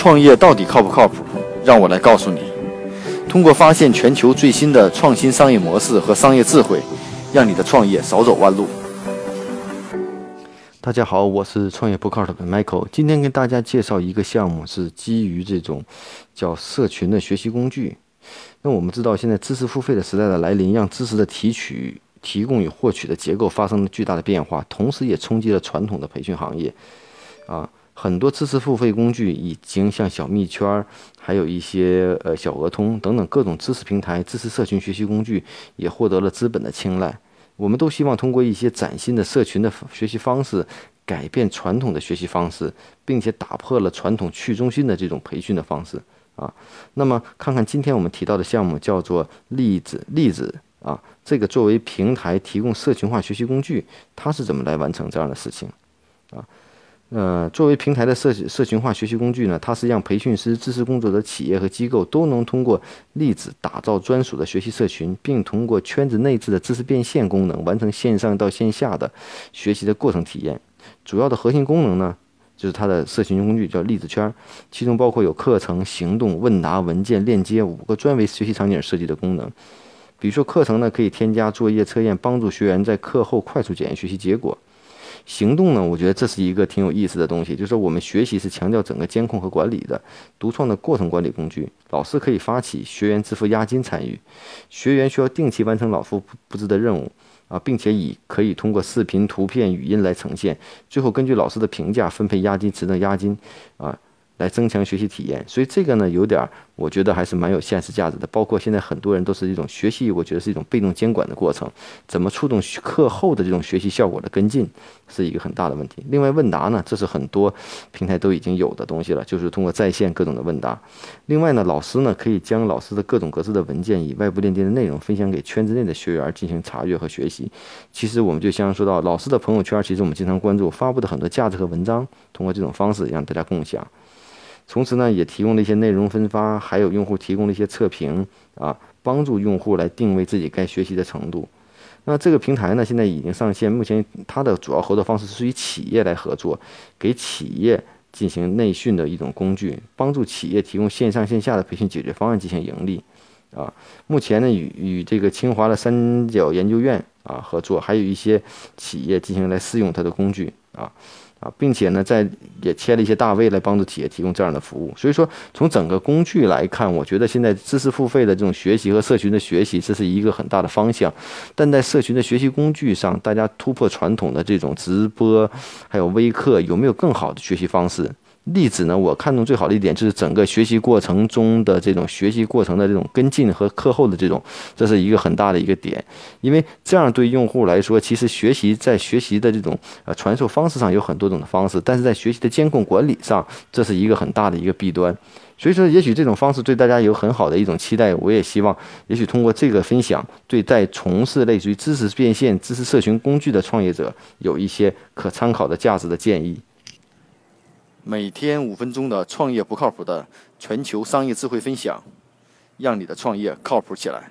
创业到底靠不靠谱？让我来告诉你。通过发现全球最新的创新商业模式和商业智慧，让你的创业少走弯路。大家好，我是创业不靠谱的 Michael。今天跟大家介绍一个项目，是基于这种叫社群的学习工具。那我们知道，现在知识付费的时代的来临，让知识的提取、提供与获取的结构发生了巨大的变化，同时也冲击了传统的培训行业。啊。很多知识付费工具已经像小蜜圈儿，还有一些呃小额通等等各种知识平台、知识社群学习工具也获得了资本的青睐。我们都希望通过一些崭新的社群的学习方式，改变传统的学习方式，并且打破了传统去中心的这种培训的方式啊。那么，看看今天我们提到的项目叫做例子例子啊，这个作为平台提供社群化学习工具，它是怎么来完成这样的事情啊？呃，作为平台的社社群化学习工具呢，它是让培训师、知识工作者、企业和机构都能通过例子打造专属的学习社群，并通过圈子内置的知识变现功能，完成线上到线下的学习的过程体验。主要的核心功能呢，就是它的社群工具叫例子圈，其中包括有课程、行动、问答、文件、链接五个专为学习场景设计的功能。比如说课程呢，可以添加作业测验，帮助学员在课后快速检验学习结果。行动呢？我觉得这是一个挺有意思的东西，就是我们学习是强调整个监控和管理的独创的过程管理工具。老师可以发起，学员支付押金参与，学员需要定期完成老师布置的任务啊，并且以可以通过视频、图片、语音来呈现，最后根据老师的评价分配押金池的押金啊。来增强学习体验，所以这个呢，有点，我觉得还是蛮有现实价值的。包括现在很多人都是一种学习，我觉得是一种被动监管的过程，怎么触动课后的这种学习效果的跟进，是一个很大的问题。另外，问答呢，这是很多平台都已经有的东西了，就是通过在线各种的问答。另外呢，老师呢可以将老师的各种格式的文件以外部链接的内容分享给圈子内的学员进行查阅和学习。其实我们就像说到老师的朋友圈，其实我们经常关注发布的很多价值和文章，通过这种方式让大家共享。同时呢，也提供了一些内容分发，还有用户提供了一些测评啊，帮助用户来定位自己该学习的程度。那这个平台呢，现在已经上线，目前它的主要合作方式是与企业来合作，给企业进行内训的一种工具，帮助企业提供线上线下的培训解决方案进行盈利。啊，目前呢，与与这个清华的三角研究院啊合作，还有一些企业进行来试用它的工具啊。啊，并且呢，在也签了一些大 V 来帮助企业提供这样的服务。所以说，从整个工具来看，我觉得现在知识付费的这种学习和社群的学习，这是一个很大的方向。但在社群的学习工具上，大家突破传统的这种直播，还有微课，有没有更好的学习方式？例子呢？我看中最好的一点就是整个学习过程中的这种学习过程的这种跟进和课后的这种，这是一个很大的一个点。因为这样对用户来说，其实学习在学习的这种呃传授方式上有很多种的方式，但是在学习的监控管理上，这是一个很大的一个弊端。所以说，也许这种方式对大家有很好的一种期待。我也希望，也许通过这个分享，对在从事类似于知识变现、知识社群工具的创业者，有一些可参考的价值的建议。每天五分钟的创业不靠谱的全球商业智慧分享，让你的创业靠谱起来。